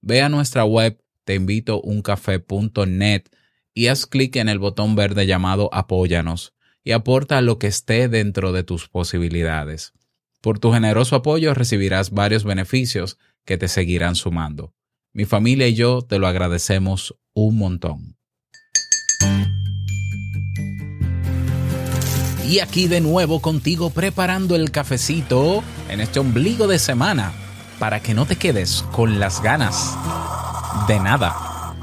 Ve a nuestra web teinvitouncafé.net y haz clic en el botón verde llamado Apóyanos y aporta lo que esté dentro de tus posibilidades. Por tu generoso apoyo recibirás varios beneficios que te seguirán sumando. Mi familia y yo te lo agradecemos un montón. Y aquí de nuevo contigo preparando el cafecito en este ombligo de semana para que no te quedes con las ganas de nada.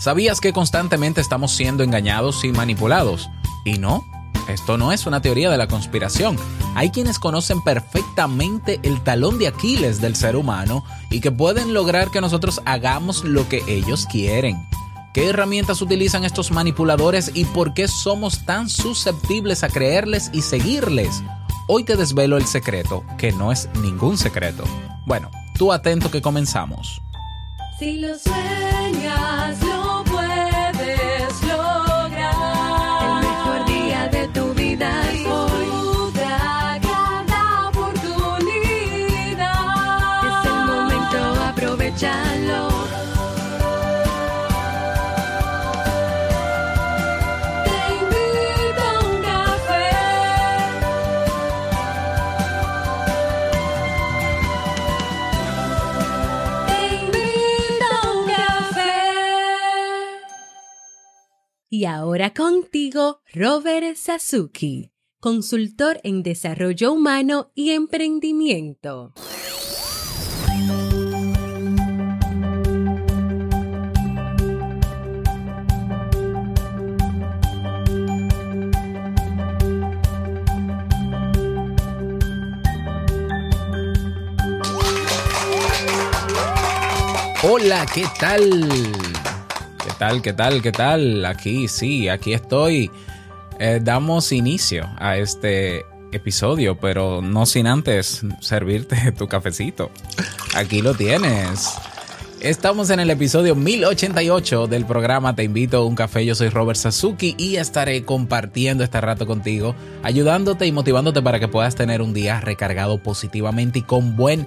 ¿Sabías que constantemente estamos siendo engañados y manipulados? Y no, esto no es una teoría de la conspiración. Hay quienes conocen perfectamente el talón de Aquiles del ser humano y que pueden lograr que nosotros hagamos lo que ellos quieren. ¿Qué herramientas utilizan estos manipuladores y por qué somos tan susceptibles a creerles y seguirles? Hoy te desvelo el secreto, que no es ningún secreto. Bueno, tú atento que comenzamos. Si lo Y ahora contigo, Robert Sasuki, consultor en desarrollo humano y emprendimiento. Hola, ¿qué tal? ¿Qué tal? ¿Qué tal? ¿Qué tal? Aquí sí, aquí estoy. Eh, damos inicio a este episodio, pero no sin antes servirte tu cafecito. Aquí lo tienes. Estamos en el episodio 1088 del programa Te invito a un café. Yo soy Robert Sasuki y estaré compartiendo este rato contigo, ayudándote y motivándote para que puedas tener un día recargado positivamente y con buen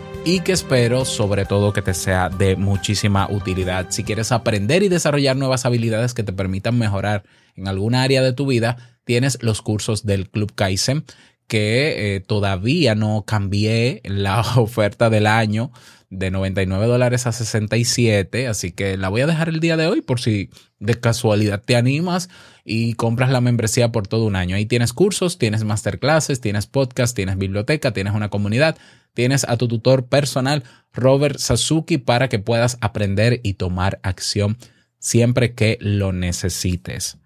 y que espero sobre todo que te sea de muchísima utilidad. Si quieres aprender y desarrollar nuevas habilidades que te permitan mejorar en alguna área de tu vida, tienes los cursos del Club Kaizen que eh, todavía no cambié la oferta del año de 99 dólares a 67, así que la voy a dejar el día de hoy por si de casualidad te animas y compras la membresía por todo un año. Ahí tienes cursos, tienes masterclasses, tienes podcast, tienes biblioteca, tienes una comunidad, tienes a tu tutor personal, Robert Sasuki, para que puedas aprender y tomar acción siempre que lo necesites.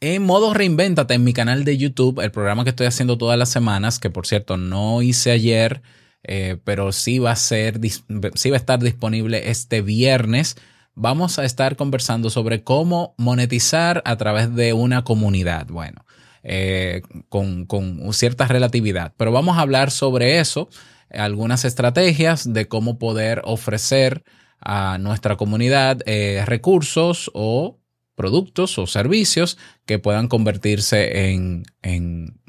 En modo reinvéntate en mi canal de YouTube, el programa que estoy haciendo todas las semanas, que por cierto no hice ayer, eh, pero sí va a ser, sí va a estar disponible este viernes. Vamos a estar conversando sobre cómo monetizar a través de una comunidad. Bueno, eh, con, con cierta relatividad, pero vamos a hablar sobre eso, algunas estrategias de cómo poder ofrecer a nuestra comunidad eh, recursos o productos o servicios que puedan convertirse en, en,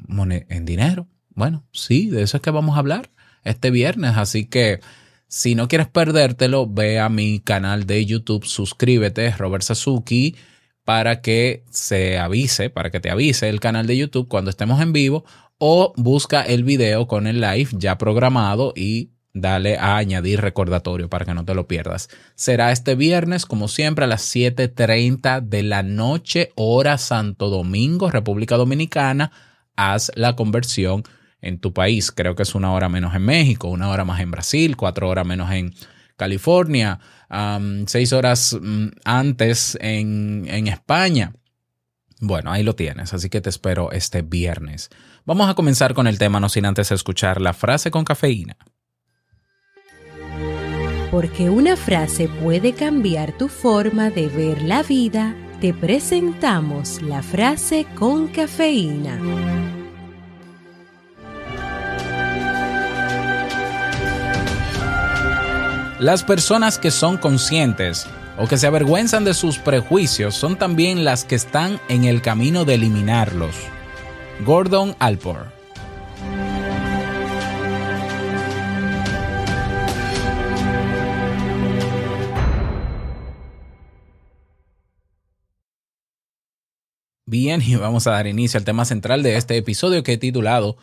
dinero. Bueno, sí, de eso es que vamos a hablar este viernes. Así que si no quieres perdértelo, ve a mi canal de YouTube, suscríbete, Robert Sasuki, para que se avise, para que te avise el canal de YouTube cuando estemos en vivo o busca el video con el live ya programado y dale a añadir recordatorio para que no te lo pierdas. Será este viernes, como siempre, a las 7.30 de la noche, hora Santo Domingo, República Dominicana. Haz la conversión en tu país. Creo que es una hora menos en México, una hora más en Brasil, cuatro horas menos en California, seis horas mm, antes en, en España. Bueno, ahí lo tienes, así que te espero este viernes. Vamos a comenzar con el tema, no sin antes escuchar la frase con cafeína. Porque una frase puede cambiar tu forma de ver la vida, te presentamos la frase con cafeína. Las personas que son conscientes o que se avergüenzan de sus prejuicios son también las que están en el camino de eliminarlos. Gordon Alport Bien, y vamos a dar inicio al tema central de este episodio que he titulado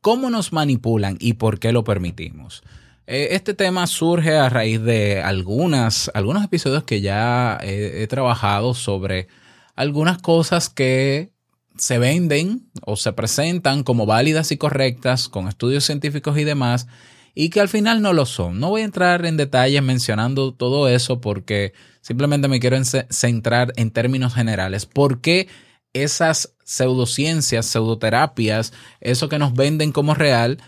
¿Cómo nos manipulan y por qué lo permitimos? Eh, Este tema surge a raíz de algunas, algunos episodios que ya he, he trabajado sobre algunas cosas que se venden o se presentan como válidas y correctas con estudios científicos y demás y que al final no lo son. No voy a entrar en detalles mencionando todo eso porque simplemente me quiero centrar en términos generales. ¿Por qué esas pseudociencias, pseudoterapias, eso que nos venden como real,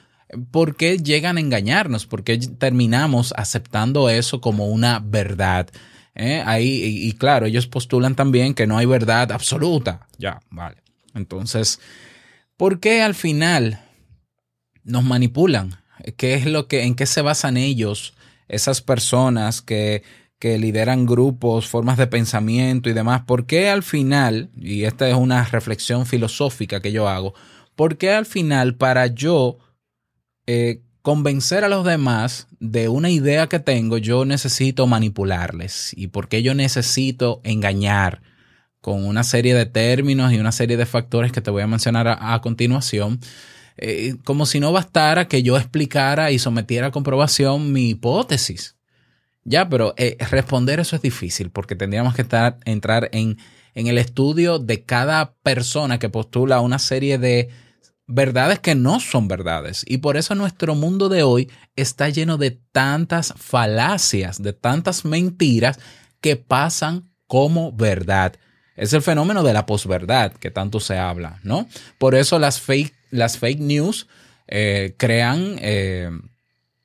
por qué llegan a engañarnos? ¿Por qué terminamos aceptando eso como una verdad? ¿Eh? Ahí, y, y claro, ellos postulan también que no hay verdad absoluta. Ya, vale. Entonces, ¿por qué al final nos manipulan? ¿Qué es lo que, en qué se basan ellos, esas personas que, que lideran grupos, formas de pensamiento y demás? ¿Por qué al final, y esta es una reflexión filosófica que yo hago, ¿por qué al final para yo eh, convencer a los demás de una idea que tengo, yo necesito manipularles? ¿Y por qué yo necesito engañar? con una serie de términos y una serie de factores que te voy a mencionar a, a continuación, eh, como si no bastara que yo explicara y sometiera a comprobación mi hipótesis. Ya, pero eh, responder eso es difícil porque tendríamos que estar, entrar en, en el estudio de cada persona que postula una serie de verdades que no son verdades. Y por eso nuestro mundo de hoy está lleno de tantas falacias, de tantas mentiras que pasan como verdad. Es el fenómeno de la posverdad que tanto se habla, ¿no? Por eso las fake, las fake news eh, crean, eh,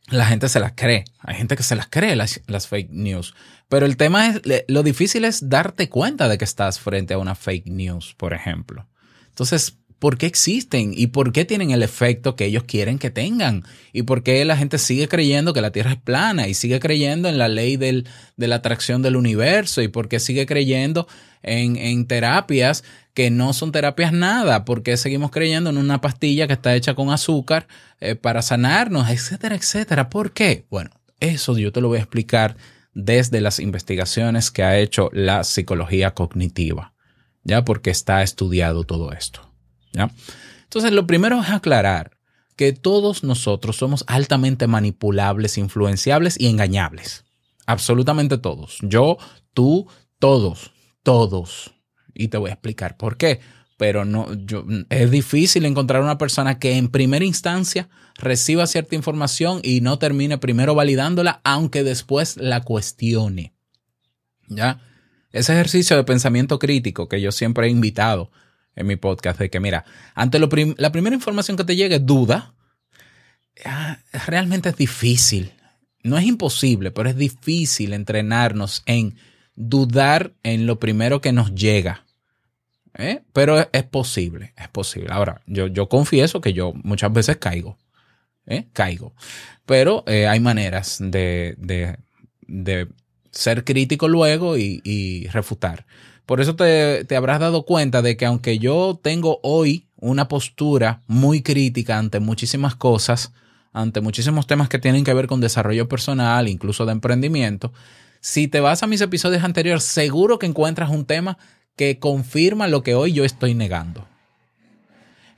la gente se las cree. Hay gente que se las cree las, las fake news. Pero el tema es, lo difícil es darte cuenta de que estás frente a una fake news, por ejemplo. Entonces, ¿por qué existen? ¿Y por qué tienen el efecto que ellos quieren que tengan? ¿Y por qué la gente sigue creyendo que la Tierra es plana? Y sigue creyendo en la ley del, de la atracción del universo? ¿Y por qué sigue creyendo en, en terapias que no son terapias nada? ¿Por qué seguimos creyendo en una pastilla que está hecha con azúcar eh, para sanarnos? Etcétera, etcétera. ¿Por qué? Bueno, eso yo te lo voy a explicar desde las investigaciones que ha hecho la psicología cognitiva, ya porque está estudiado todo esto. Entonces, lo primero es aclarar que todos nosotros somos altamente manipulables, influenciables y engañables. Absolutamente todos. Yo, tú, todos, todos. Y te voy a explicar por qué. Pero no, yo, es difícil encontrar una persona que en primera instancia reciba cierta información y no termine primero validándola, aunque después la cuestione. ¿Ya? Ese ejercicio de pensamiento crítico que yo siempre he invitado en mi podcast, de que mira, ante lo prim- la primera información que te llegue, duda, ah, realmente es difícil. No es imposible, pero es difícil entrenarnos en dudar en lo primero que nos llega. ¿Eh? Pero es, posible, es posible. Ahora, yo, yo confieso que yo muchas veces caigo. ¿eh? Caigo. Pero eh, hay maneras de, de, ser crítico luego y refutar. Por eso te, habrás dado cuenta de que aunque yo tengo hoy una postura muy crítica ante muchísimas cosas, ante muchísimos temas que tienen que ver con desarrollo personal, incluso de emprendimiento, si te vas a mis episodios anteriores, seguro que encuentras un tema que confirma lo que hoy yo estoy negando.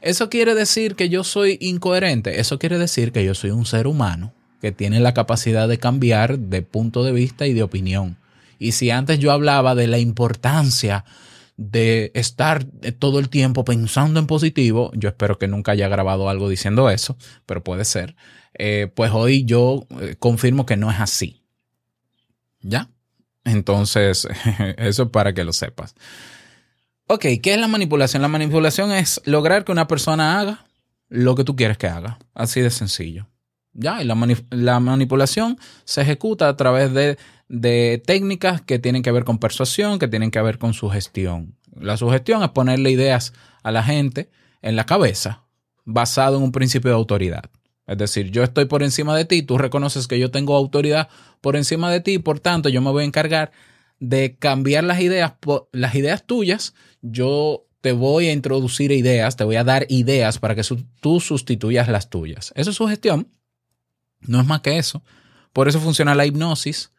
¿Eso quiere decir que yo soy incoherente? Eso quiere decir que yo soy un ser humano que tiene la capacidad de cambiar de punto de vista y de opinión. Y si antes yo hablaba de la importancia de estar todo el tiempo pensando en positivo, yo espero que nunca haya grabado algo diciendo eso, pero puede ser, eh, pues hoy yo eh, confirmo que no es así. ¿Ya? Entonces, eso es para que lo sepas. Ok, ¿qué es la manipulación? La manipulación es lograr que una persona haga lo que tú quieres que haga. Así de sencillo. Ya, y la manipulación se ejecuta a través de, de técnicas que tienen que ver con persuasión, que tienen que ver con sugestión. La sugestión es ponerle ideas a la gente en la cabeza basado en un principio de autoridad. Es decir, yo estoy por encima de ti, tú reconoces que yo tengo autoridad por encima de ti, por tanto yo me voy a encargar de cambiar las ideas, las ideas tuyas, yo te voy a introducir ideas, te voy a dar ideas para que tú sustituyas las tuyas. Eso es sugestión, no es más que eso. Por eso funciona la hipnosis,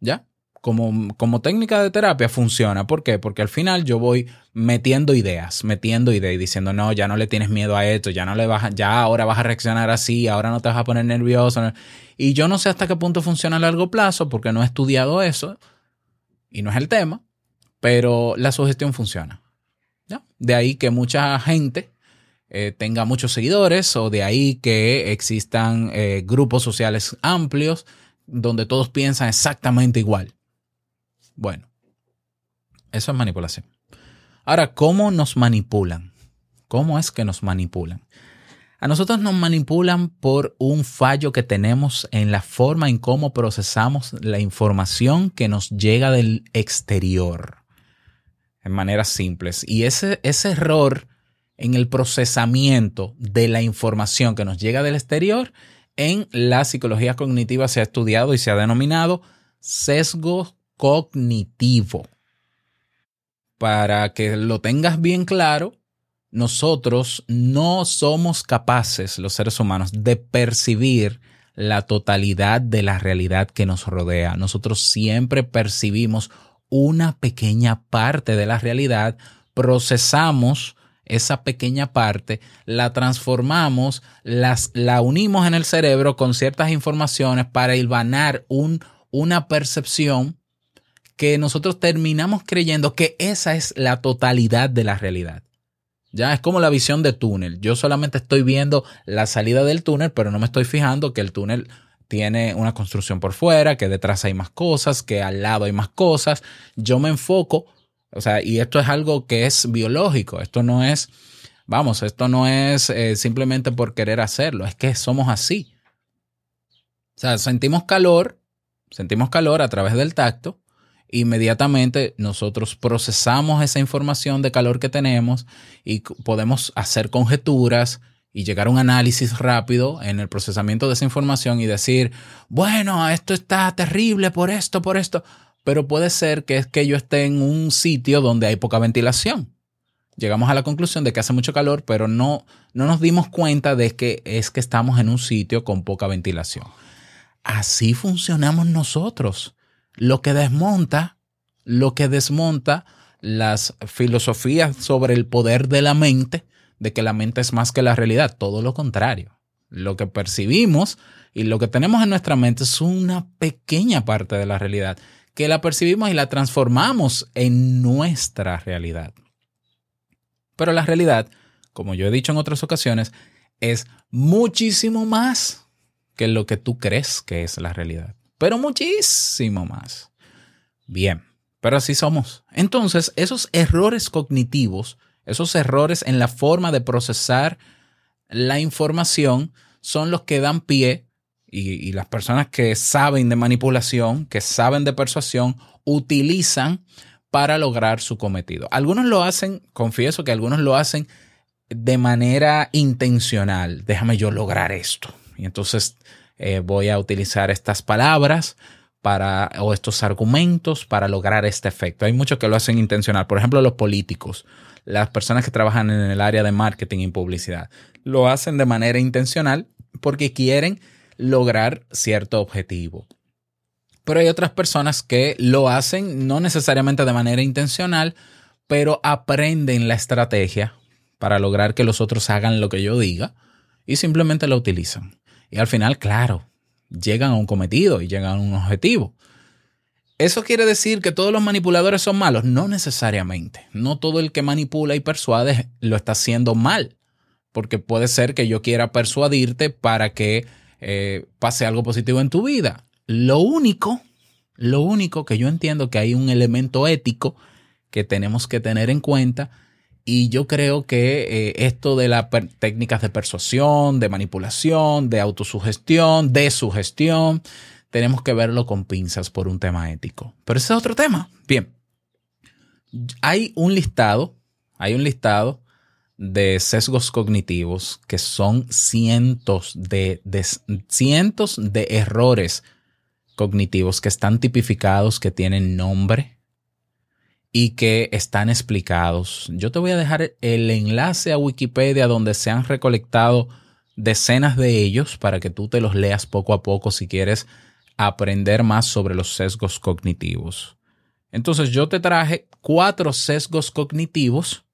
¿ya? Como, como técnica de terapia funciona. ¿Por qué? Porque al final yo voy metiendo ideas, metiendo ideas y diciendo, no, ya no le tienes miedo a esto, ya no le vas, a- ya ahora vas a reaccionar así, ahora no te vas a poner nervioso. Y yo no sé hasta qué punto funciona a largo plazo porque no he estudiado eso y no es el tema, pero la sugestión funciona. ¿ya? De ahí que mucha gente eh, tenga muchos seguidores o de ahí que existan eh, grupos sociales amplios donde todos piensan exactamente igual. Bueno, eso es manipulación. Ahora, ¿cómo nos manipulan? ¿Cómo es que nos manipulan? A nosotros nos manipulan por un fallo que tenemos en la forma en cómo procesamos la información que nos llega del exterior. En maneras simples. Y ese, ese error en el procesamiento de la información que nos llega del exterior, en la psicología cognitiva se ha estudiado y se ha denominado sesgo cognitivo. Para que lo tengas bien claro, nosotros no somos capaces, los seres humanos, de percibir la totalidad de la realidad que nos rodea. Nosotros siempre percibimos una pequeña parte de la realidad, procesamos esa pequeña parte, la transformamos, las, la unimos en el cerebro con ciertas informaciones para hilvanar un, una percepción que nosotros terminamos creyendo que esa es la totalidad de la realidad. Ya es como la visión de túnel. Yo solamente estoy viendo la salida del túnel, pero no me estoy fijando que el túnel tiene una construcción por fuera, que detrás hay más cosas, que al lado hay más cosas. Yo me enfoco, o sea, y esto es algo que es biológico. Esto no es, vamos, esto no es eh, simplemente por querer hacerlo, es que somos así. O sea, sentimos calor, sentimos calor a través del tacto, inmediatamente nosotros procesamos esa información de calor que tenemos y podemos hacer conjeturas y llegar a un análisis rápido en el procesamiento de esa información y decir, bueno, esto está terrible por esto, por esto, pero puede ser que es que yo esté en un sitio donde hay poca ventilación. Llegamos a la conclusión de que hace mucho calor, pero no, no nos dimos cuenta de que es que estamos en un sitio con poca ventilación. Así funcionamos nosotros lo que desmonta, lo que desmonta las filosofías sobre el poder de la mente, de que la mente es más que la realidad, todo lo contrario. Lo que percibimos y lo que tenemos en nuestra mente es una pequeña parte de la realidad, que la percibimos y la transformamos en nuestra realidad. Pero la realidad, como yo he dicho en otras ocasiones, es muchísimo más que lo que tú crees que es la realidad pero muchísimo más. Bien, pero así somos. Entonces, esos errores cognitivos, esos errores en la forma de procesar la información, son los que dan pie, y, las personas que saben de manipulación, que saben de persuasión, utilizan para lograr su cometido. Algunos lo hacen, confieso que algunos lo hacen de manera intencional. Déjame yo lograr esto. Y entonces eh, voy a utilizar estas palabras para, o estos argumentos para lograr este efecto. Hay muchos que lo hacen intencional. Por ejemplo, los políticos, las personas que trabajan en el área de marketing y publicidad, lo hacen de manera intencional porque quieren lograr cierto objetivo. Pero hay otras personas que lo hacen no necesariamente de manera intencional, pero aprenden la estrategia para lograr que los otros hagan lo que yo diga y simplemente lo utilizan. Y al final, claro, llegan a un cometido y llegan a un objetivo. ¿Eso quiere decir que todos los manipuladores son malos? No necesariamente. No todo el que manipula y persuade lo está haciendo mal. Porque puede ser que yo quiera persuadirte para que eh, pase algo positivo en tu vida. Lo único, lo único que yo entiendo que hay un elemento ético que tenemos que tener en cuenta y yo creo que eh, esto de las técnicas de persuasión, de manipulación, de autosugestión, de sugestión, tenemos que verlo con pinzas por un tema ético. Pero ese es otro tema. Bien, hay un listado, hay un listado de sesgos cognitivos que son cientos de, cientos de errores cognitivos que están tipificados, que tienen nombre y que están explicados. Yo te voy a dejar el enlace a Wikipedia donde se han recolectado decenas de ellos para que tú te los leas poco a poco si quieres aprender más sobre los sesgos cognitivos. Entonces yo te traje cuatro sesgos cognitivos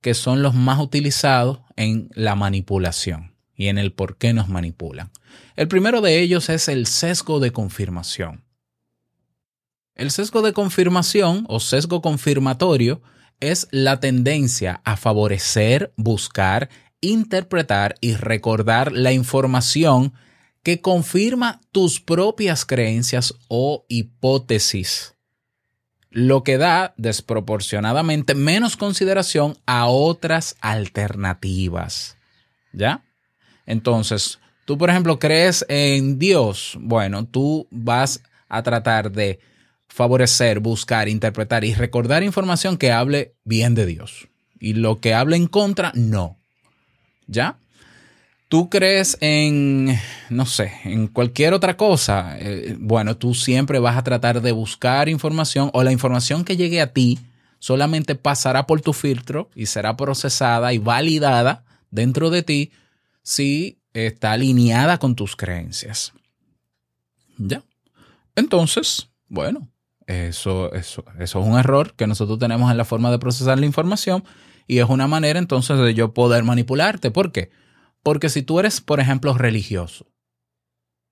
que son los más utilizados en la manipulación y en el por qué nos manipulan. El primero de ellos es el sesgo de confirmación. El sesgo de confirmación o sesgo confirmatorio es la tendencia a favorecer, buscar, interpretar y recordar la información que confirma tus propias creencias o hipótesis, lo que da desproporcionadamente menos consideración a otras alternativas. ¿Ya? Entonces, tú, por ejemplo, crees en Dios. Bueno, tú vas a tratar de favorecer, buscar, interpretar y recordar información que hable bien de Dios. Y lo que hable en contra, no. ¿Ya? Tú crees en, no sé, en cualquier otra cosa. eh, bueno, tú siempre vas a tratar de buscar información o la información que llegue a ti solamente pasará por tu filtro y será procesada y validada dentro de ti si está alineada con tus creencias. ¿Ya? Entonces, bueno, eso, eso, eso es un error que nosotros tenemos en la forma de procesar la información y es una manera entonces de yo poder manipularte. ¿Por qué? Si tú eres, por ejemplo, religioso,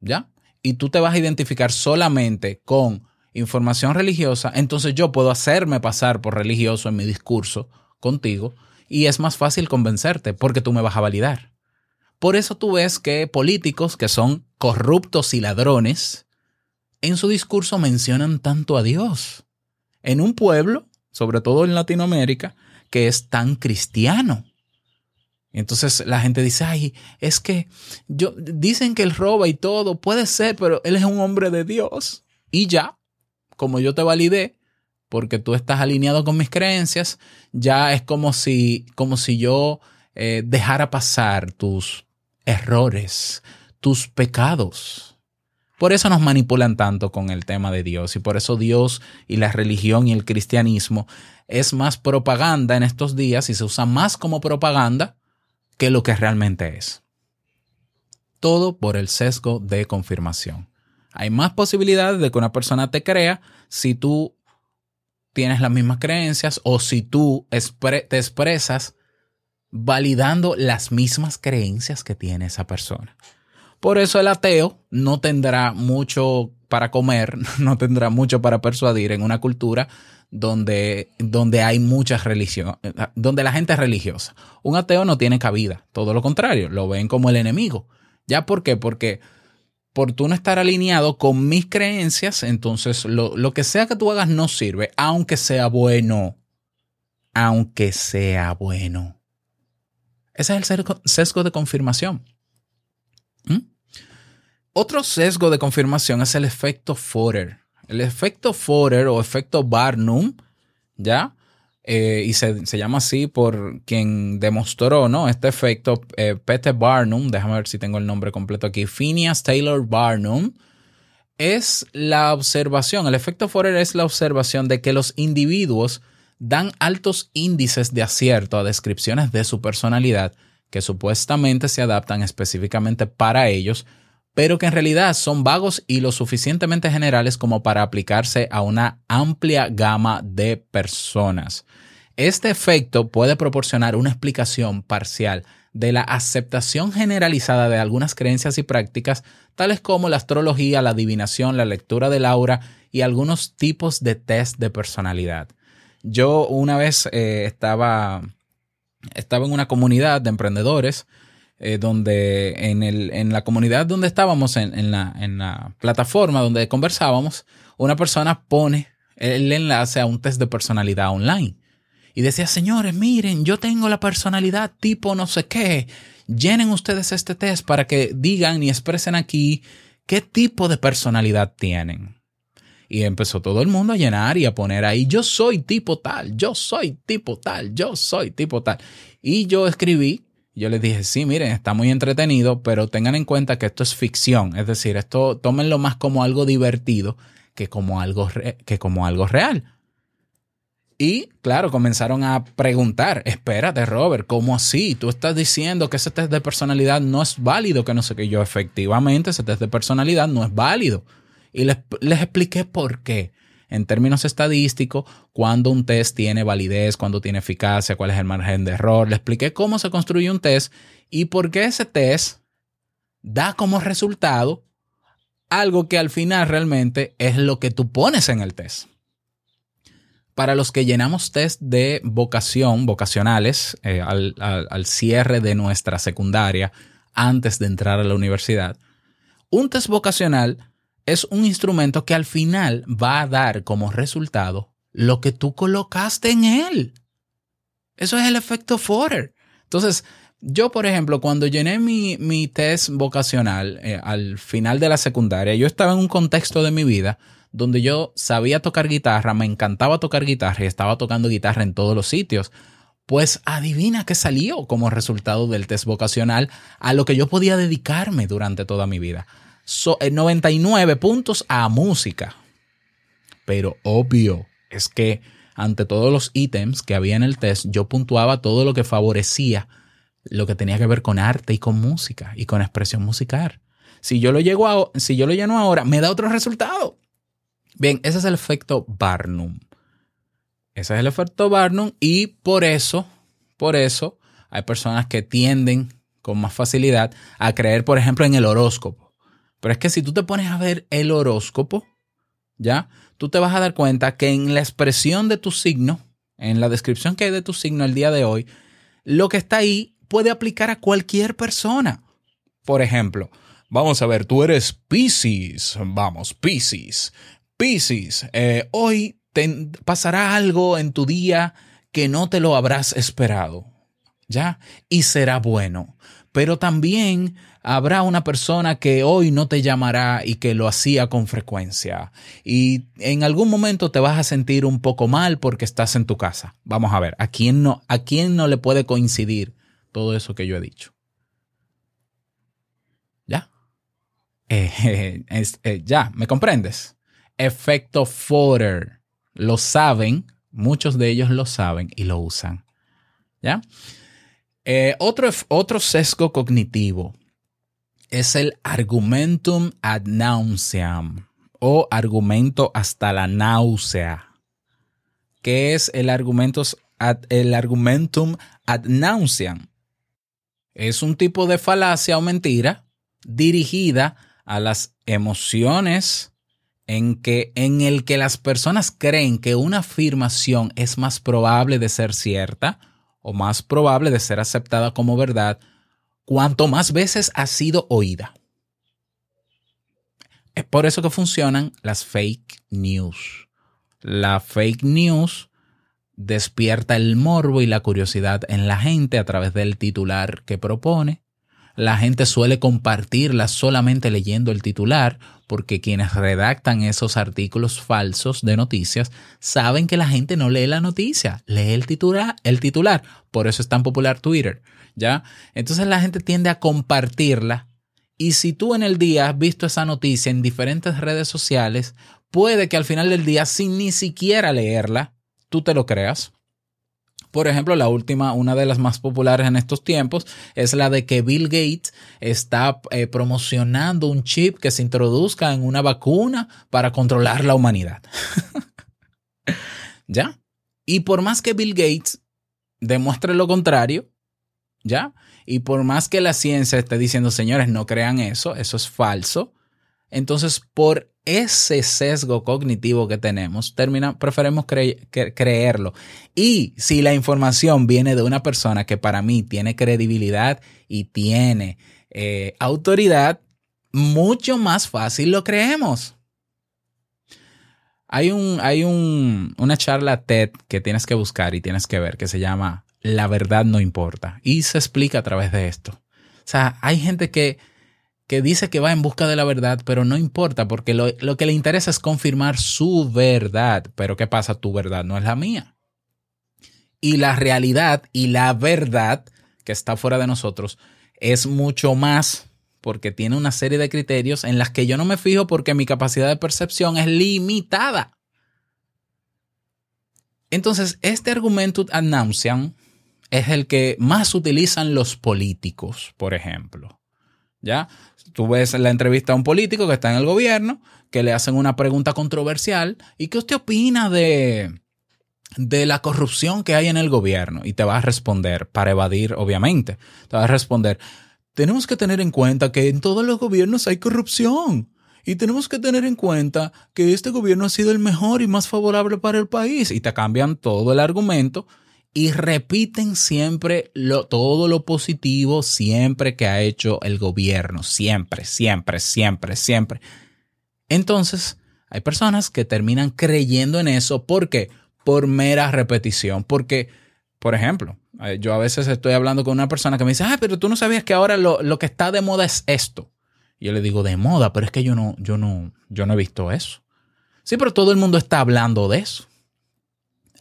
¿ya? Y tú te vas a identificar solamente con información religiosa, entonces yo puedo hacerme pasar por religioso en mi discurso contigo y es más fácil convencerte porque tú me vas a validar. Por eso tú ves que políticos que son corruptos y ladrones, en su discurso mencionan tanto a Dios. En un pueblo, sobre todo en Latinoamérica, que es tan cristiano. Entonces la gente dice, ay, es que yo, dicen que él roba y todo, puede ser, pero él es un hombre de Dios. Y ya, como yo te validé, porque tú estás alineado con mis creencias, ya es como si, como si yo eh, dejara pasar tus errores, tus pecados. Por eso nos manipulan tanto con el tema de Dios y por eso Dios y la religión y el cristianismo es más propaganda en estos días y se usa más como propaganda que lo que realmente es. Todo por el sesgo de confirmación. Hay más posibilidades de que una persona te crea si tú tienes las mismas creencias o si tú te expresas validando las mismas creencias que tiene esa persona. Por eso el ateo no tendrá mucho para comer, no tendrá mucho para persuadir en una cultura donde, donde hay muchas religiones, donde la gente es religiosa. Un ateo no tiene cabida, todo lo contrario, lo ven como el enemigo. ¿Ya por qué? Porque por tú no estar alineado con mis creencias, entonces lo, lo que sea que tú hagas no sirve, aunque sea bueno. Aunque sea bueno. Ese es el sesgo- de confirmación. ¿Mm? Otro sesgo de confirmación es el efecto Forer. El efecto Forer o efecto Barnum, ¿ya? Eh, y se, se llama así por quien demostró, ¿no? Este efecto, eh, Peter Barnum, déjame ver si tengo el nombre completo aquí, Phineas Taylor Barnum, es la observación, el efecto Forer es la observación de que los individuos dan altos índices de acierto a descripciones de su personalidad que supuestamente se adaptan específicamente para ellos, pero que en realidad son vagos y lo suficientemente generales como para aplicarse a una amplia gama de personas. Este efecto puede proporcionar una explicación parcial de la aceptación generalizada de algunas creencias y prácticas, tales como la astrología, la adivinación, la lectura del aura y algunos tipos de test de personalidad. Yo una vez eh, estaba, estaba en una comunidad de emprendedores eh, donde en, el, en, la comunidad donde estábamos, en, en, la, en, la, plataforma donde conversábamos, una persona pone el enlace a un test de personalidad online. Y decía, señores, miren, yo tengo la personalidad tipo no sé qué. Llenen ustedes este test para que digan y expresen aquí qué tipo de personalidad tienen. Y empezó todo el mundo a llenar y a poner ahí, yo soy tipo tal, yo soy tipo tal, yo soy tipo tal. Y yo escribí, yo les dije, sí, miren, está muy entretenido, pero tengan en cuenta que esto es ficción, es decir, esto tómenlo más como algo divertido que como algo, que como algo real. Y claro, comenzaron a preguntar, espérate Robert, ¿cómo así? Tú estás diciendo que ese test de personalidad no es válido, que no sé qué yo, efectivamente, ese test de personalidad no es válido. Y les, les expliqué por qué. En términos estadísticos, cuando un test tiene validez, cuando tiene eficacia, cuál es el margen de error. Le expliqué cómo se construye un test y por qué ese test da como resultado algo que al final realmente es lo que tú pones en el test. Para los que llenamos test de vocación, vocacionales, eh, al, al cierre de nuestra secundaria, antes de entrar a la universidad, un test vocacional es un instrumento que al final va a dar como resultado lo que tú colocaste en él. Eso es el efecto Forer. Entonces, yo, por ejemplo, cuando llené mi, mi test vocacional eh, al final de la secundaria, yo estaba en un contexto de mi vida donde yo sabía tocar guitarra, me encantaba tocar guitarra y estaba tocando guitarra en todos los sitios. Pues adivina qué salió como resultado del test vocacional a lo que yo podía dedicarme durante toda mi vida. So, 99 puntos a música. Pero obvio es que ante todos los ítems que había en el test, yo puntuaba todo lo que favorecía lo que tenía que ver con arte y con música y con expresión musical. Si yo lo, llego a, si yo lo lleno ahora, me da otro resultado. Bien, ese es el efecto Barnum. Ese es el efecto Barnum y por eso, por eso hay personas que tienden con más facilidad a creer, por ejemplo, en el horóscopo. Pero es que si tú te pones a ver el horóscopo, ¿ya? Tú te vas a dar cuenta que en la expresión de tu signo, en la descripción que hay de tu signo el día de hoy, lo que está ahí puede aplicar a cualquier persona. Por ejemplo, vamos a ver, tú eres Pisces, vamos, Pisces. Pisces, eh, hoy pasará algo en tu día que no te lo habrás esperado, ¿ya? Y será bueno. Pero también habrá una persona que hoy no te llamará y que lo hacía con frecuencia. Y en algún momento te vas a sentir un poco mal porque estás en tu casa. Vamos a ver, ¿a quién no, a quién no le puede coincidir todo eso que yo he dicho? ¿Ya? Eh, eh, ya, ¿me comprendes? Efecto Fodder. Lo saben, muchos de ellos lo saben y lo usan. ¿Ya? Eh, otro, otro sesgo cognitivo es el argumentum ad nauseam o argumento hasta la náusea. ¿Qué es el, el argumentum ad nauseam? Es un tipo de falacia o mentira dirigida a las emociones en, que, en el que las personas creen que una afirmación es más probable de ser cierta o más probable de ser aceptada como verdad cuanto más veces ha sido oída. Es por eso que funcionan las fake news. La fake news despierta el morbo y la curiosidad en la gente a través del titular que propone. La gente suele compartirla solamente leyendo el titular porque quienes redactan esos artículos falsos de noticias saben que la gente no lee la noticia, lee el titular, el titular. Por eso es tan popular Twitter, ¿ya? Entonces la gente tiende a compartirla y si tú en el día has visto esa noticia en diferentes redes sociales, puede que al final del día, sin ni siquiera leerla, tú te lo creas. Por ejemplo, la última, una de las más populares en estos tiempos, es la de que Bill Gates está eh, promocionando un chip que se introduzca en una vacuna para controlar la humanidad. ¿Ya? Y por más que Bill Gates demuestre lo contrario, ¿ya? Y por más que la ciencia esté diciendo, señores, no crean eso, eso es falso, entonces por ese sesgo cognitivo que tenemos, termina, preferimos cre- cre- creerlo. Y si la información viene de una persona que para mí tiene credibilidad y tiene eh, autoridad, mucho más fácil lo creemos. Hay, un, hay un, una charla TED que tienes que buscar y tienes que ver que se llama La verdad no importa. Y se explica a través de esto. O sea, hay gente que, que dice que va en busca de la verdad, pero no importa porque lo, que le interesa es confirmar su verdad. Pero ¿qué pasa? Tu verdad no es la mía. Y la realidad y la verdad que está fuera de nosotros es mucho más porque tiene una serie de criterios en las que yo no me fijo porque mi capacidad de percepción es limitada. Entonces, este argumento ad nauseam es el que más utilizan los políticos, por ejemplo. ¿Ya? Tú ves la entrevista a un político que está en el gobierno, que le hacen una pregunta controversial, ¿y qué usted opina de, de la corrupción que hay en el gobierno? Y te va a responder, para evadir, obviamente, te va a responder, tenemos que tener en cuenta que en todos los gobiernos hay corrupción. Y tenemos que tener en cuenta que este gobierno ha sido el mejor y más favorable para el país. Y te cambian todo el argumento y repiten siempre todo lo positivo siempre que ha hecho el gobierno. Siempre, siempre, siempre, siempre. Entonces, hay personas que terminan creyendo en eso. ¿Por qué? Por mera repetición. Porque, por ejemplo, eh, yo a veces estoy hablando con una persona que me dice, ah, pero tú no sabías que ahora lo, lo que está de moda es esto. Y yo le digo, de moda, pero es que yo no, yo no, yo no he visto eso. Sí, pero todo el mundo está hablando de eso.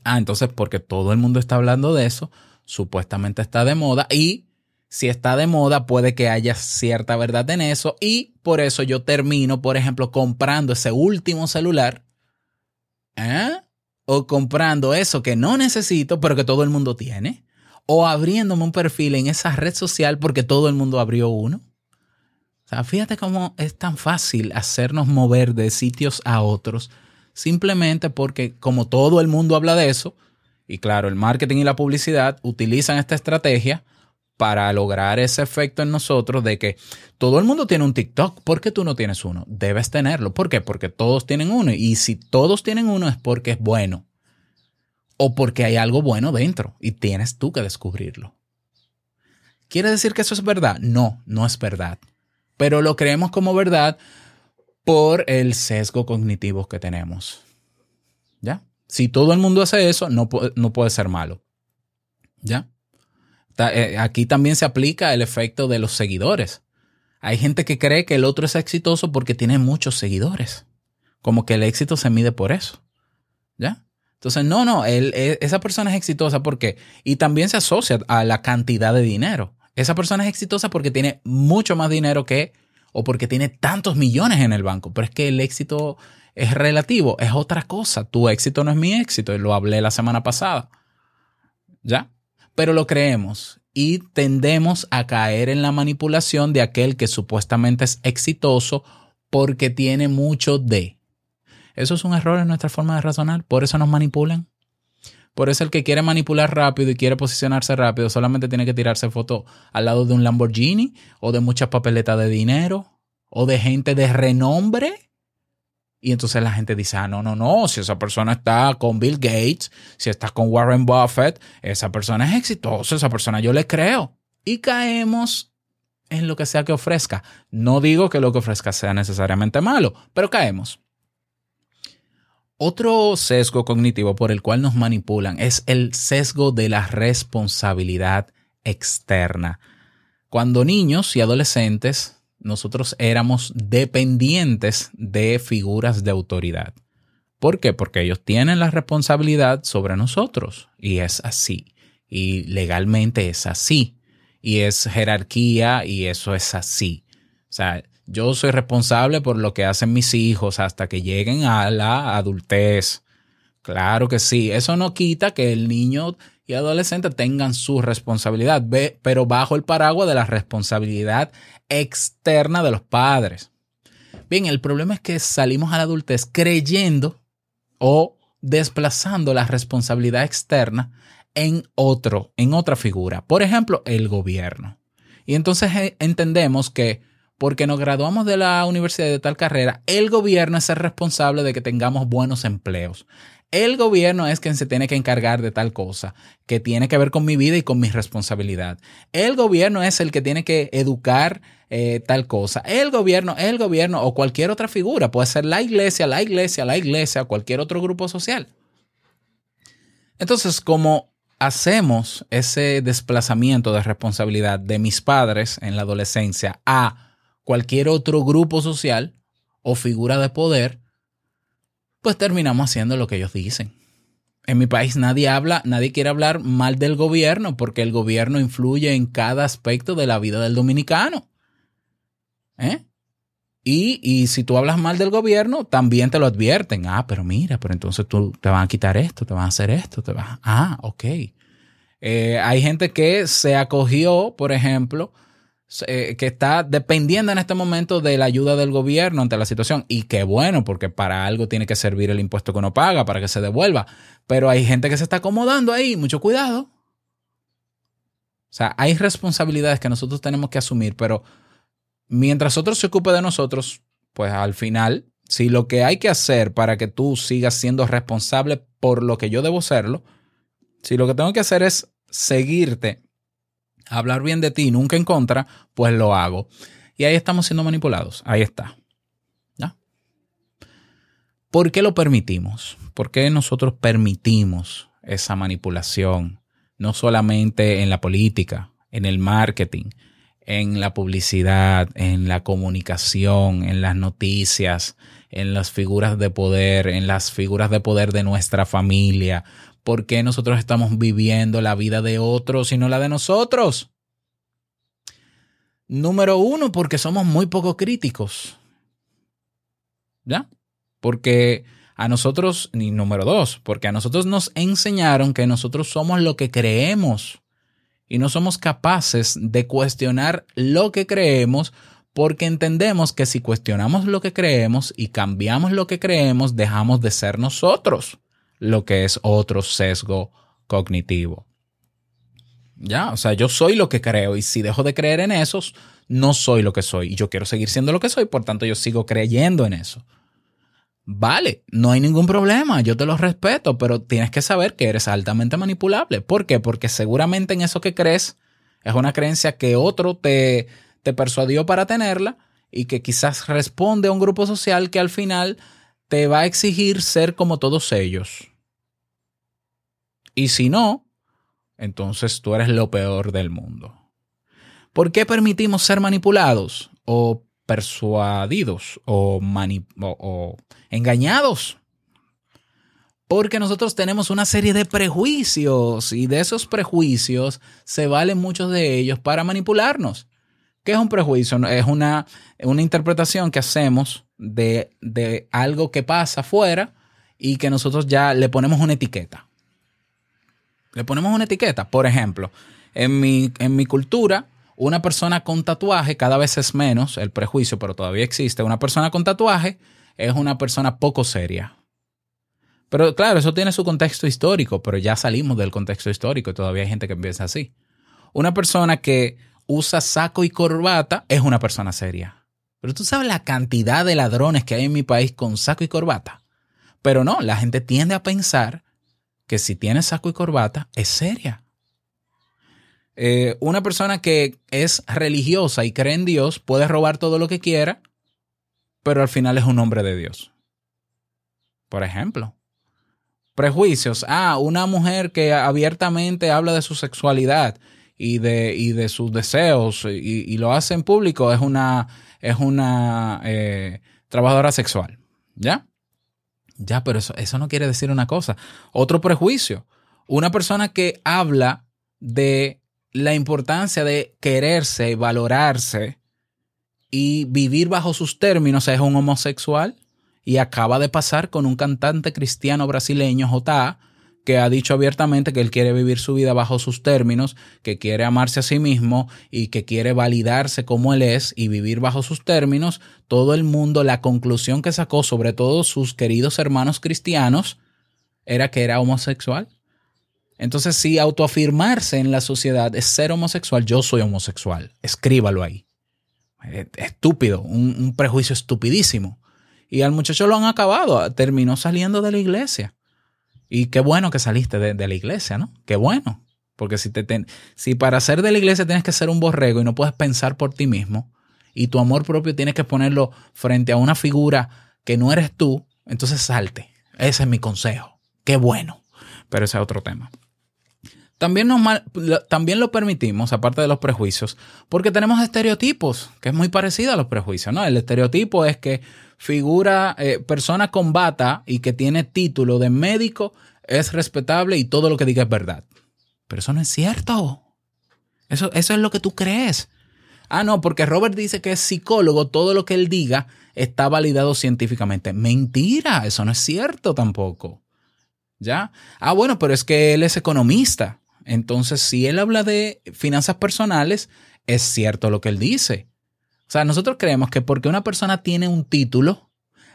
Ah, entonces porque todo el mundo está hablando de eso, supuestamente está de moda y si está de moda puede que haya cierta verdad en eso y por eso yo termino, por ejemplo, comprando ese último celular ¿eh? o comprando eso que no necesito pero que todo el mundo tiene o abriéndome un perfil en esa red social porque todo el mundo abrió uno. O sea, fíjate cómo es tan fácil hacernos mover de sitios a otros simplemente porque como todo el mundo habla de eso, y claro, el marketing y la publicidad utilizan esta estrategia para lograr ese efecto en nosotros de que todo el mundo tiene un TikTok, ¿por qué tú no tienes uno? Debes tenerlo. ¿Por qué? Porque todos tienen uno. Y si todos tienen uno es porque es bueno. O porque hay algo bueno dentro y tienes tú que descubrirlo. ¿Quiere decir que eso es verdad? No, no es verdad. Pero lo creemos como verdad por el sesgo cognitivo que tenemos. ¿Ya? Si todo el mundo hace eso, no, no puede ser malo. ¿Ya? Eh, Aquí también se aplica el efecto de los seguidores. Hay gente que cree que el otro es exitoso porque tiene muchos seguidores. Como que el éxito se mide por eso. ¿Ya? Entonces, no, no, e- esa persona es exitosa porque, y también se asocia a la cantidad de dinero. Esa persona es exitosa porque tiene mucho más dinero que, o porque tiene tantos millones en el banco. Pero es que el éxito es relativo, es otra cosa. Tu éxito no es mi éxito, y lo hablé la semana pasada. ¿Ya? Pero lo creemos y tendemos a caer en la manipulación de aquel que supuestamente es exitoso porque tiene mucho de. Eso es un error en nuestra forma de razonar, por eso nos manipulan. Por eso el que quiere manipular rápido y quiere posicionarse rápido solamente tiene que tirarse foto al lado de un Lamborghini o de muchas papeletas de dinero o de gente de renombre. Y entonces la gente dice, ah, no, no, no, si esa persona está con Bill Gates, si está con Warren Buffett, esa persona es exitosa, esa persona yo le creo. Y caemos en lo que sea que ofrezca. No digo que lo que ofrezca sea necesariamente malo, pero caemos. Otro sesgo cognitivo por el cual nos manipulan es el sesgo de la responsabilidad externa. Cuando niños y adolescentes, nosotros éramos dependientes de figuras de autoridad. ¿Por qué? Porque ellos tienen la responsabilidad sobre nosotros y es así. Y legalmente es así. Y es jerarquía y eso es así. O sea, yo soy responsable por lo que hacen mis hijos hasta que lleguen a la adultez. Claro que sí. Eso no quita que el niño y adolescente tengan su responsabilidad, pero bajo el paraguas de la responsabilidad externa de los padres. Bien, el problema es que salimos a la adultez creyendo o desplazando la responsabilidad externa en otro, en otra figura. Por ejemplo, el gobierno. Y entonces eh, entendemos que porque nos graduamos de la universidad de tal carrera, el gobierno es el responsable de que tengamos buenos empleos. El gobierno es quien se tiene que encargar de tal cosa, que tiene que ver con mi vida y con mi responsabilidad. El gobierno es el que tiene que educar eh, tal cosa. El gobierno, el gobierno o cualquier otra figura, puede ser la iglesia, la iglesia, la iglesia, cualquier otro grupo social. Entonces, como hacemos ese desplazamiento de responsabilidad de mis padres en la adolescencia a cualquier otro grupo social o figura de poder, pues terminamos haciendo lo que ellos dicen. En mi país nadie habla, nadie quiere hablar mal del gobierno porque el gobierno influye en cada aspecto de la vida del dominicano. ¿Eh? Y, y, si tú hablas mal del gobierno, también te lo advierten. Ah, pero mira, pero entonces tú te van a quitar esto, te van a hacer esto, te van Ah, ok. Eh, hay gente que se acogió, por ejemplo, eh, que está dependiendo en este momento de la ayuda del gobierno ante la situación. Y qué bueno, porque para algo tiene que servir el impuesto que uno paga, para que se devuelva. Pero hay gente que se está acomodando ahí, mucho cuidado. O sea, hay responsabilidades que nosotros tenemos que asumir, pero mientras otros se ocupe de nosotros, pues al final, si lo que hay que hacer para que tú sigas siendo responsable por lo que yo debo serlo, si lo que tengo que hacer es seguirte hablar bien de ti, nunca en contra, pues lo hago. Y ahí estamos siendo manipulados. Ahí está. ¿Ya? ¿Por qué lo permitimos? ¿Por qué nosotros permitimos esa manipulación? No solamente en la política, en el marketing, en la publicidad, en la comunicación, en las noticias, en las figuras de poder, en las figuras de poder de nuestra familia, ¿Por qué nosotros estamos viviendo la vida de otros y no la de nosotros? Número uno, porque somos muy poco críticos. ¿Ya? Porque a nosotros, y número dos, porque a nosotros nos enseñaron que nosotros somos lo que creemos y no somos capaces de cuestionar lo que creemos porque entendemos que si cuestionamos lo que creemos y cambiamos lo que creemos, dejamos de ser nosotros lo que es otro sesgo cognitivo. Ya, o sea, yo soy lo que creo y si dejo de creer en esos, no soy lo que soy y yo quiero seguir siendo lo que soy, por tanto yo sigo creyendo en eso. Vale, no hay ningún problema, yo te lo respeto, pero tienes que saber que eres altamente manipulable. ¿Por qué? Porque seguramente en eso que crees es una creencia que otro te, te persuadió para tenerla y que quizás responde a un grupo social que al final te va a exigir ser como todos ellos. Y si no, entonces tú eres lo peor del mundo. ¿Por qué permitimos ser manipulados o persuadidos o, o, engañados? Porque nosotros tenemos una serie de prejuicios y de esos prejuicios se valen muchos de ellos para manipularnos. ¿Qué es un prejuicio? Es una, una interpretación que hacemos de, de algo que pasa afuera y que nosotros ya le ponemos una etiqueta. Le ponemos una etiqueta. Por ejemplo, en mi, en mi cultura, una persona con tatuaje cada vez es menos, el prejuicio, pero todavía existe. Una persona con tatuaje es una persona poco seria. Pero claro, eso tiene su contexto histórico, pero ya salimos del contexto histórico y todavía hay gente que piensa así. Una persona que usa saco y corbata es una persona seria. Pero tú sabes la cantidad de ladrones que hay en mi país con saco y corbata. Pero no, la gente tiende a pensar que si tiene saco y corbata es seria. Eh, una persona que es religiosa y cree en Dios puede robar todo lo que quiera, pero al final es un hombre de Dios. Por ejemplo, prejuicios. Ah, una mujer que abiertamente habla de su sexualidad y de, y de sus deseos y, lo hace en público es una, es una eh, trabajadora sexual. ¿Ya? Ya, pero eso, eso no quiere decir una cosa. Otro prejuicio. Una persona que habla de la importancia de quererse, valorarse y vivir bajo sus términos es un homosexual y acaba de pasar con un cantante cristiano brasileño, J.A., que ha dicho abiertamente que él quiere vivir su vida bajo sus términos, que quiere amarse a sí mismo y que quiere validarse como él es y vivir bajo sus términos, todo el mundo, la conclusión que sacó, sobre todo sus queridos hermanos cristianos, era que era homosexual. Entonces, si autoafirmarse en la sociedad es ser homosexual, yo soy homosexual. Escríbalo ahí. Estúpido, un, un prejuicio estupidísimo. Y al muchacho lo han acabado, terminó saliendo de la iglesia. Y qué bueno que saliste de, la iglesia, ¿no? Qué bueno. Porque si, te ten- si para ser de la iglesia tienes que ser un borrego y no puedes pensar por ti mismo, y tu amor propio tienes que ponerlo frente a una figura que no eres tú, entonces salte. Ese es mi consejo. Qué bueno. Pero ese es otro tema. También, nos mal- también lo permitimos, aparte de los prejuicios, porque tenemos estereotipos, que es muy parecido a los prejuicios, ¿no? El estereotipo es que figura, eh, persona con bata y que tiene título de médico es respetable y todo lo que diga es verdad. Pero eso no es cierto. Eso, eso es lo que tú crees. Ah, no, porque Robert dice que es psicólogo, todo lo que él diga está validado científicamente. Mentira, eso no es cierto tampoco. ¿Ya? Ah, bueno, pero es que él es economista. Entonces, si él habla de finanzas personales, es cierto lo que él dice. O sea, nosotros creemos que porque una persona tiene un título,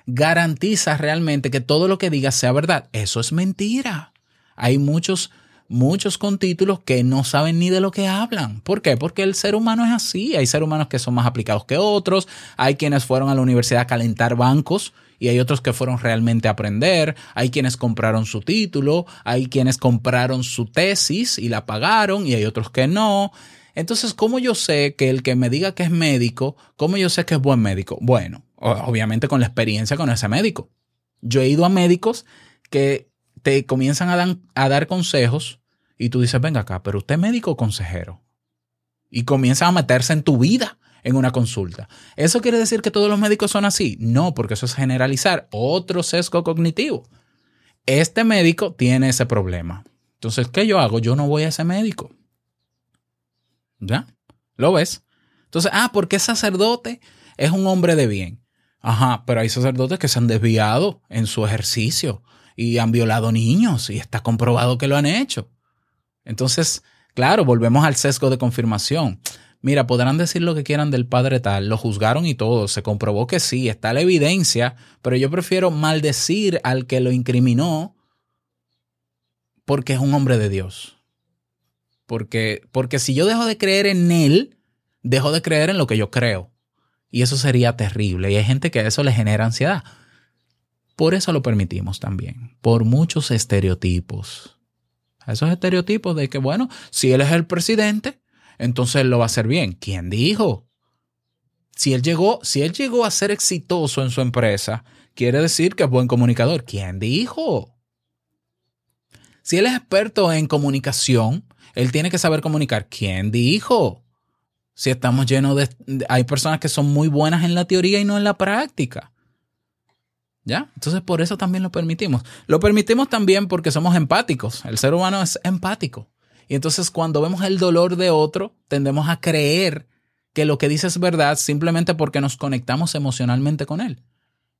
garantiza realmente que todo lo que diga sea verdad. Eso es mentira. Hay muchos, muchos con títulos que no saben ni de lo que hablan. ¿Por qué? Porque el ser humano es así. Hay seres humanos que son más aplicados que otros. Hay quienes fueron a la universidad a calentar bancos y hay otros que fueron realmente a aprender. Hay quienes compraron su título. Hay quienes compraron su tesis y la pagaron y hay otros que no. Entonces, ¿cómo yo sé que el que me diga que es médico, cómo yo sé que es buen médico? Bueno, obviamente con la experiencia con ese médico. Yo he ido a médicos que te comienzan a, a dar consejos y tú dices, venga acá, pero usted es médico o consejero. Y comienzan a meterse en tu vida en una consulta. ¿Eso quiere decir que todos los médicos son así? No, porque eso es generalizar otro sesgo cognitivo. Este médico tiene ese problema. Entonces, ¿qué yo hago? Yo no voy a ese médico. ¿Ya? ¿Lo ves? Entonces, ah, porque sacerdote, es un hombre de bien. Ajá, pero hay sacerdotes que se han desviado en su ejercicio y han violado niños y está comprobado que lo han hecho. Entonces, claro, volvemos al sesgo de confirmación. Mira, podrán decir lo que quieran del padre tal, lo juzgaron y todo, se comprobó que sí, está la evidencia, pero yo prefiero maldecir al que lo incriminó porque es un hombre de Dios. Porque, porque si yo dejo de creer en él, dejo de creer en lo que yo creo. Y eso sería terrible. Y hay gente que a eso le genera ansiedad. Por eso lo permitimos también. Por muchos estereotipos. Esos estereotipos de que, bueno, si él es el presidente, entonces él lo va a hacer bien. ¿Quién dijo? Si él llegó, si él llegó a ser exitoso en su empresa, quiere decir que es buen comunicador. ¿Quién dijo? Si él es experto en comunicación, él tiene que saber comunicar. ¿Quién dijo? Si estamos llenos de, Hay personas que son muy buenas en la teoría y no en la práctica. ¿Ya? Entonces por eso también lo permitimos. Lo permitimos también porque somos empáticos. El ser humano es empático. Y entonces cuando vemos el dolor de otro, tendemos a creer que lo que dice es verdad simplemente porque nos conectamos emocionalmente con él.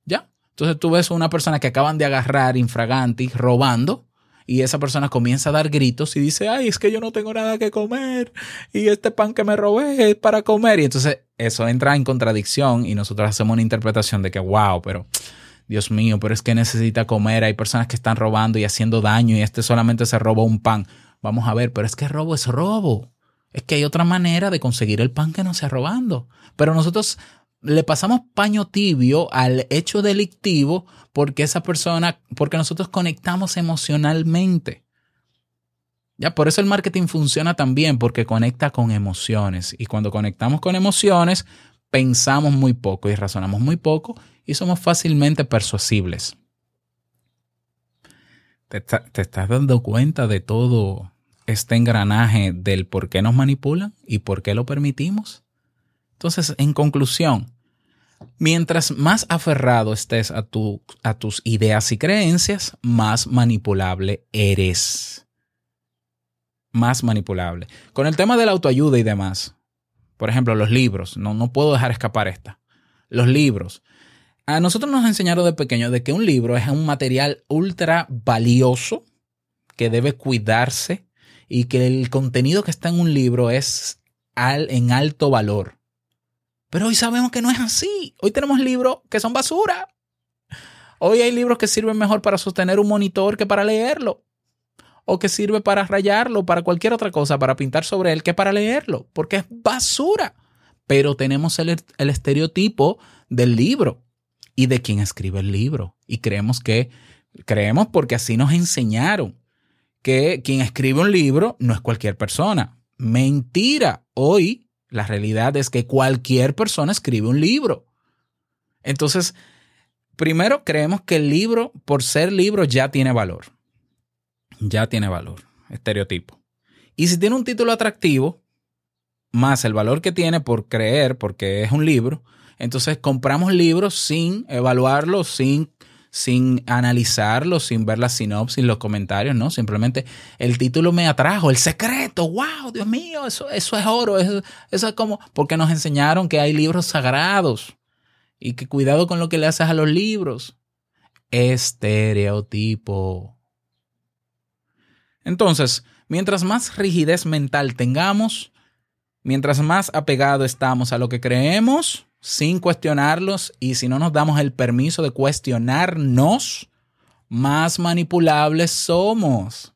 ¿Ya? Entonces tú ves una persona que acaban de agarrar infraganti robando y esa persona comienza a dar gritos y dice, ay, es que yo no tengo nada que comer y este pan que me robé es para comer. Y entonces eso entra en contradicción y nosotros hacemos una interpretación de que, wow, pero Dios mío, pero es que necesita comer. Hay personas que están robando y haciendo daño y este solamente se robó un pan. Vamos a ver, pero es que robo es robo. Es que hay otra manera de conseguir el pan que no sea robando. Pero nosotros le pasamos paño tibio al hecho delictivo porque esa persona, porque nosotros conectamos emocionalmente. Ya, por eso el marketing funciona también, porque conecta con emociones. Y cuando conectamos con emociones, pensamos muy poco y razonamos muy poco y somos fácilmente persuasibles. ¿Te, te estás dando cuenta de todo este engranaje del por qué nos manipulan y por qué lo permitimos? Entonces, en conclusión, mientras más aferrado estés a, tu, a tus ideas y creencias, más manipulable eres. Más manipulable. Con el tema de la autoayuda y demás, por ejemplo, los libros, no, no puedo dejar escapar esta. Los libros. A nosotros nos enseñaron de pequeño de que un libro es un material ultra valioso que debe cuidarse y que el contenido que está en un libro es en alto valor. Pero hoy sabemos que no es así. Hoy tenemos libros que son basura. Hoy hay libros que sirven mejor para sostener un monitor que para leerlo. O que sirve para rayarlo, para cualquier otra cosa, para pintar sobre él, que para leerlo. Porque es basura. Pero tenemos el, estereotipo del libro y de quien escribe el libro. Y creemos que, creemos porque así nos enseñaron, que quien escribe un libro no es cualquier persona. Mentira. Hoy la realidad es que cualquier persona escribe un libro. Entonces, primero creemos que el libro, por ser libro, ya tiene valor. Ya tiene valor. Estereotipo. Y si tiene un título atractivo, más el valor que tiene por creer, porque es un libro, entonces compramos libros sin evaluarlos, sin, sin analizarlos, sin ver la sinopsis, los comentarios, ¿no? Simplemente el título me atrajo, el secreto, wow, Dios mío, eso, eso es oro, eso, eso es como, porque nos enseñaron que hay libros sagrados y que cuidado con lo que le haces a los libros. Estereotipo. Entonces, mientras más rigidez mental tengamos, mientras más apegado estamos a lo que creemos, sin cuestionarlos, y si no nos damos el permiso de cuestionarnos, más manipulables somos.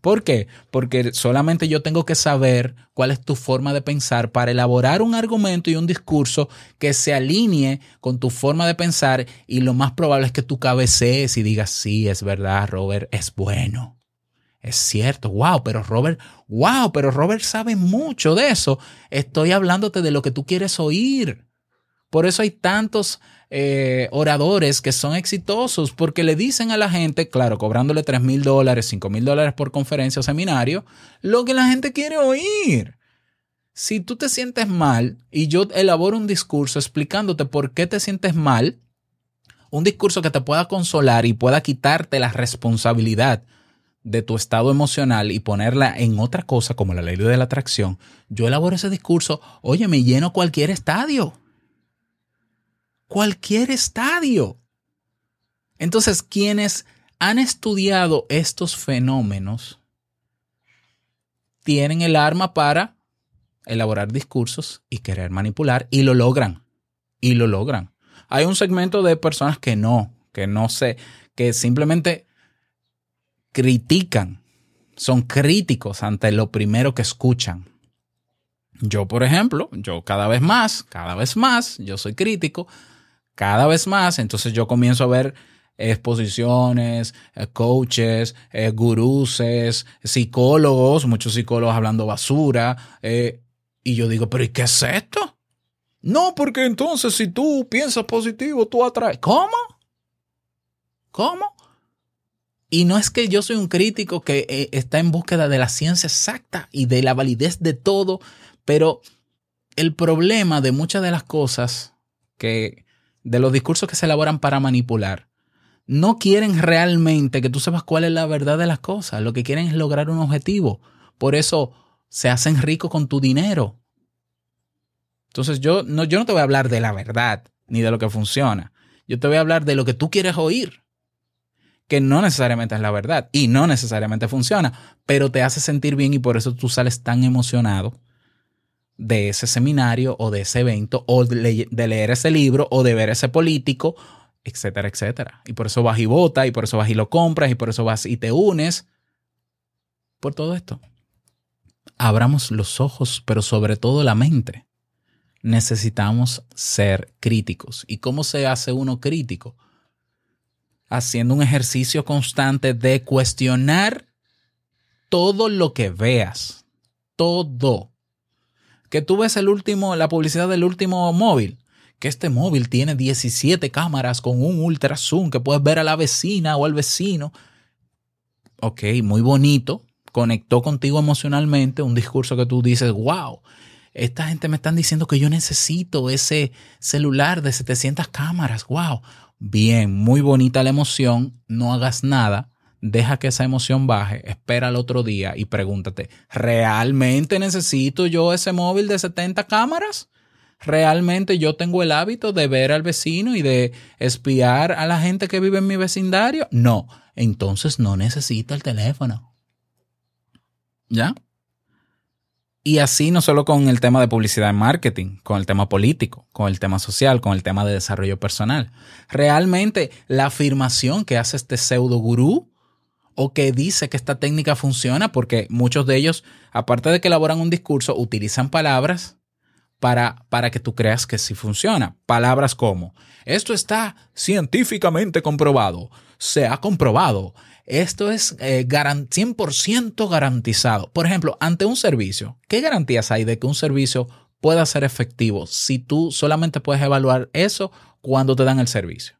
¿Por qué? Porque solamente yo tengo que saber cuál es tu forma de pensar para elaborar un argumento y un discurso que se alinee con tu forma de pensar y lo más probable es que tú cabecees y digas, sí, es verdad, Robert, es bueno. Es cierto, wow, pero Robert, wow, pero Robert sabe mucho de eso. Estoy hablándote de lo que tú quieres oír. Por eso hay tantos eh, oradores que son exitosos porque le dicen a la gente, claro, cobrándole 3 mil dólares, 5 mil dólares por conferencia o seminario, lo que la gente quiere oír. Si tú te sientes mal y yo elaboro un discurso explicándote por qué te sientes mal, un discurso que te pueda consolar y pueda quitarte la responsabilidad de tu estado emocional y ponerla en otra cosa como la ley de la atracción, yo elaboro ese discurso, oye, me lleno cualquier estadio cualquier estadio. Entonces, quienes han estudiado estos fenómenos tienen el arma para elaborar discursos y querer manipular y lo logran. Y lo logran. Hay un segmento de personas que no, que no sé, que simplemente critican, son críticos ante lo primero que escuchan. Yo, por ejemplo, yo cada vez más, cada vez más, yo soy crítico cada vez más, entonces yo comienzo a ver exposiciones, eh, coaches, eh, guruses, psicólogos, muchos psicólogos hablando basura, eh, y yo digo, pero ¿y qué es esto? No, porque entonces si tú piensas positivo, tú atraes. ¿Cómo? ¿Cómo? Y no es que yo soy un crítico que está en búsqueda de la ciencia exacta y de la validez de todo, pero el problema de muchas de las cosas que de los discursos que se elaboran para manipular, no quieren realmente que tú sepas cuál es la verdad de las cosas. Lo que quieren es lograr un objetivo. Por eso se hacen ricos con tu dinero. Entonces yo no, yo no te voy a hablar de la verdad ni de lo que funciona. Yo te voy a hablar de lo que tú quieres oír. Que no necesariamente es la verdad y no necesariamente funciona, pero te hace sentir bien y por eso tú sales tan emocionado de ese seminario o de ese evento o de, leer ese libro o de ver ese político, etcétera, etcétera. Y por eso vas y votas y por eso vas y lo compras y por eso vas y te unes. Por todo esto. Abramos los ojos, pero sobre todo la mente. Necesitamos ser críticos. ¿Y cómo se hace uno crítico? Haciendo un ejercicio constante de cuestionar todo lo que veas. Todo que tú ves el último, la publicidad del último móvil, que este móvil tiene 17 cámaras con un ultra zoom que puedes ver a la vecina o al vecino. Ok, muy bonito, conectó contigo emocionalmente, un discurso que tú dices, wow, esta gente me están diciendo que yo necesito ese celular de 700 cámaras, wow. Bien, muy bonita la emoción, no hagas nada, deja que esa emoción baje, espera el otro día y pregúntate, ¿realmente necesito yo ese móvil de 70 cámaras? ¿Realmente yo tengo el hábito de ver al vecino y de espiar a la gente que vive en mi vecindario? No, entonces no necesito el teléfono. ¿Ya? Y así no solo con el tema de publicidad y marketing, con el tema político, con el tema social, con el tema de desarrollo personal. Realmente la afirmación que hace este pseudo gurú o que dice que esta técnica funciona, porque muchos de ellos, aparte de que elaboran un discurso, utilizan palabras para, para que tú creas que sí funciona. Palabras como, esto está científicamente comprobado, se ha comprobado, esto es eh, garan- 100% garantizado. Por ejemplo, ante un servicio, ¿qué garantías hay de que un servicio pueda ser efectivo si tú solamente puedes evaluar eso cuando te dan el servicio?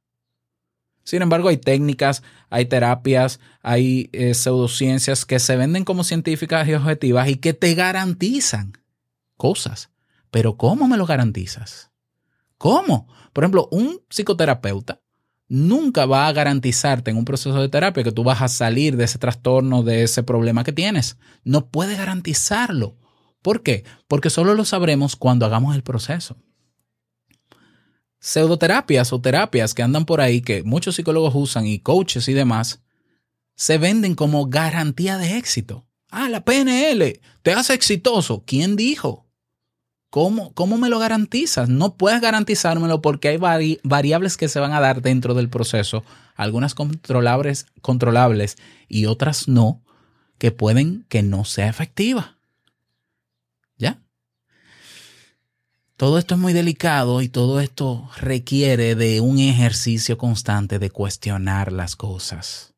Sin embargo, hay técnicas, hay terapias, hay eh, pseudociencias que se venden como científicas y objetivas y que te garantizan cosas. Pero ¿cómo me lo garantizas? ¿Cómo? Por ejemplo, un psicoterapeuta nunca va a garantizarte en un proceso de terapia que tú vas a salir de ese trastorno, de ese problema que tienes. No puede garantizarlo. ¿Por qué? Porque solo lo sabremos cuando hagamos el proceso. Pseudoterapias o terapias que andan por ahí, que muchos psicólogos usan y coaches y demás, se venden como garantía de éxito. Ah, la PNL te hace exitoso. ¿Quién dijo? ¿Cómo, ¿Cómo me lo garantizas? No puedes garantizármelo porque hay vari- variables que se van a dar dentro del proceso, algunas controlables, controlables y otras no, que pueden que no sea efectiva. ¿Ya? Todo esto es muy delicado y todo esto requiere de un ejercicio constante de cuestionar las cosas.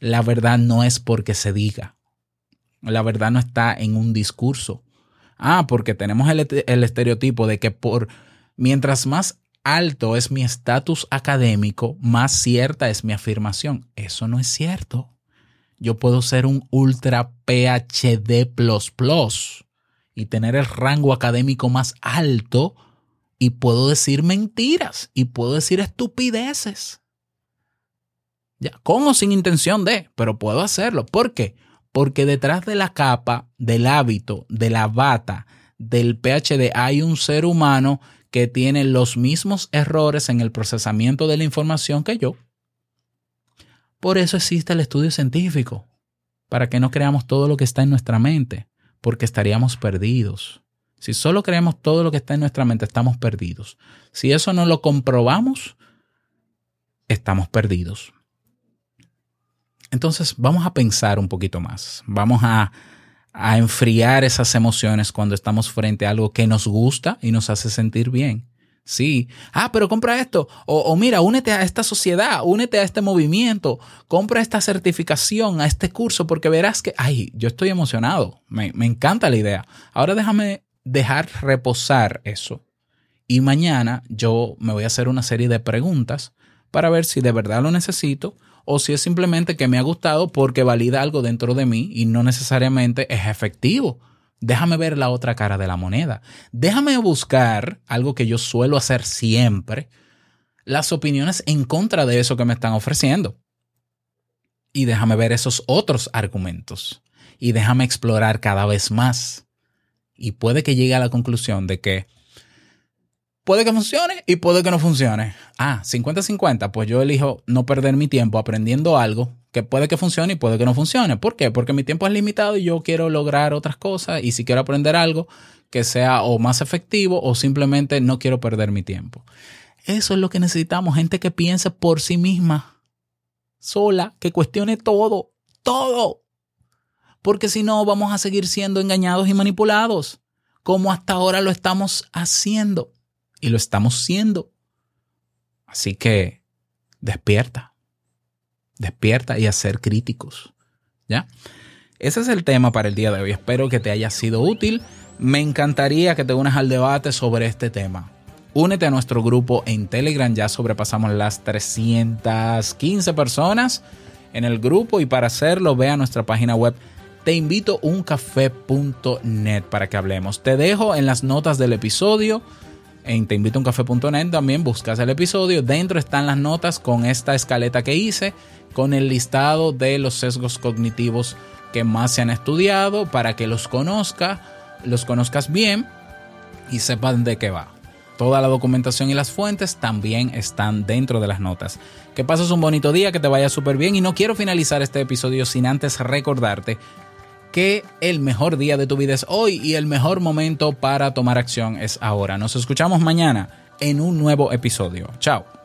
La verdad no es porque se diga. La verdad no está en un discurso. Ah, porque tenemos el, el estereotipo de que por mientras más alto es mi estatus académico, más cierta es mi afirmación. Eso no es cierto. Yo puedo ser un ultra PhD y tener el rango académico más alto y puedo decir mentiras y puedo decir estupideces. Ya, con o sin intención de, pero puedo hacerlo. ¿Por qué? Porque detrás de la capa, del hábito, de la bata, del PhD, hay un ser humano que tiene los mismos errores en el procesamiento de la información que yo. Por eso existe el estudio científico, para que no creamos todo lo que está en nuestra mente, porque estaríamos perdidos. Si solo creemos todo lo que está en nuestra mente, estamos perdidos. Si eso no lo comprobamos, estamos perdidos. Entonces vamos a pensar un poquito más. Vamos a, a enfriar esas emociones cuando estamos frente a algo que nos gusta y nos hace sentir bien. Sí. Ah, pero compra esto. O, mira, únete a esta sociedad, únete a este movimiento, compra esta certificación, a este curso, porque verás que, ay, yo estoy emocionado. Me encanta la idea. Ahora déjame dejar reposar eso. Y mañana yo me voy a hacer una serie de preguntas para ver si de verdad lo necesito o si es simplemente que me ha gustado porque valida algo dentro de mí y no necesariamente es efectivo. Déjame ver la otra cara de la moneda. Déjame buscar algo que yo suelo hacer siempre, las opiniones en contra de eso que me están ofreciendo. Y déjame ver esos otros argumentos. Y déjame explorar cada vez más. Y puede que llegue a la conclusión de que puede que funcione y puede que no funcione. Ah, 50-50, pues yo elijo no perder mi tiempo aprendiendo algo que puede que funcione y puede que no funcione. ¿Por qué? Porque mi tiempo es limitado y yo quiero lograr otras cosas y si quiero aprender algo que sea o más efectivo o simplemente no quiero perder mi tiempo. Eso es lo que necesitamos, gente que piense por sí misma, sola, que cuestione todo, todo. Porque si no, vamos a seguir siendo engañados y manipulados, como hasta ahora lo estamos haciendo y lo estamos siendo. Así que despierta, despierta y a ser críticos. ¿Ya? Ese es el tema para el día de hoy. Espero que te haya sido útil. Me encantaría que te unas al debate sobre este tema. Únete a nuestro grupo en Telegram. Ya sobrepasamos las 315 personas en el grupo y para hacerlo ve a nuestra página web te invito uncafé.net para que hablemos. Te dejo en las notas del episodio en teinvitouncafé.net también buscas el episodio. Dentro están las notas con esta escaleta que hice, con el listado de los sesgos cognitivos que más se han estudiado para que los conozca, los conozcas bien y sepan de qué va. Toda la documentación y las fuentes también están dentro de las notas. Que pases un bonito día, que te vaya súper bien y no quiero finalizar este episodio sin antes recordarte que el mejor día de tu vida es hoy y el mejor momento para tomar acción es ahora. Nos escuchamos mañana en un nuevo episodio. Chao.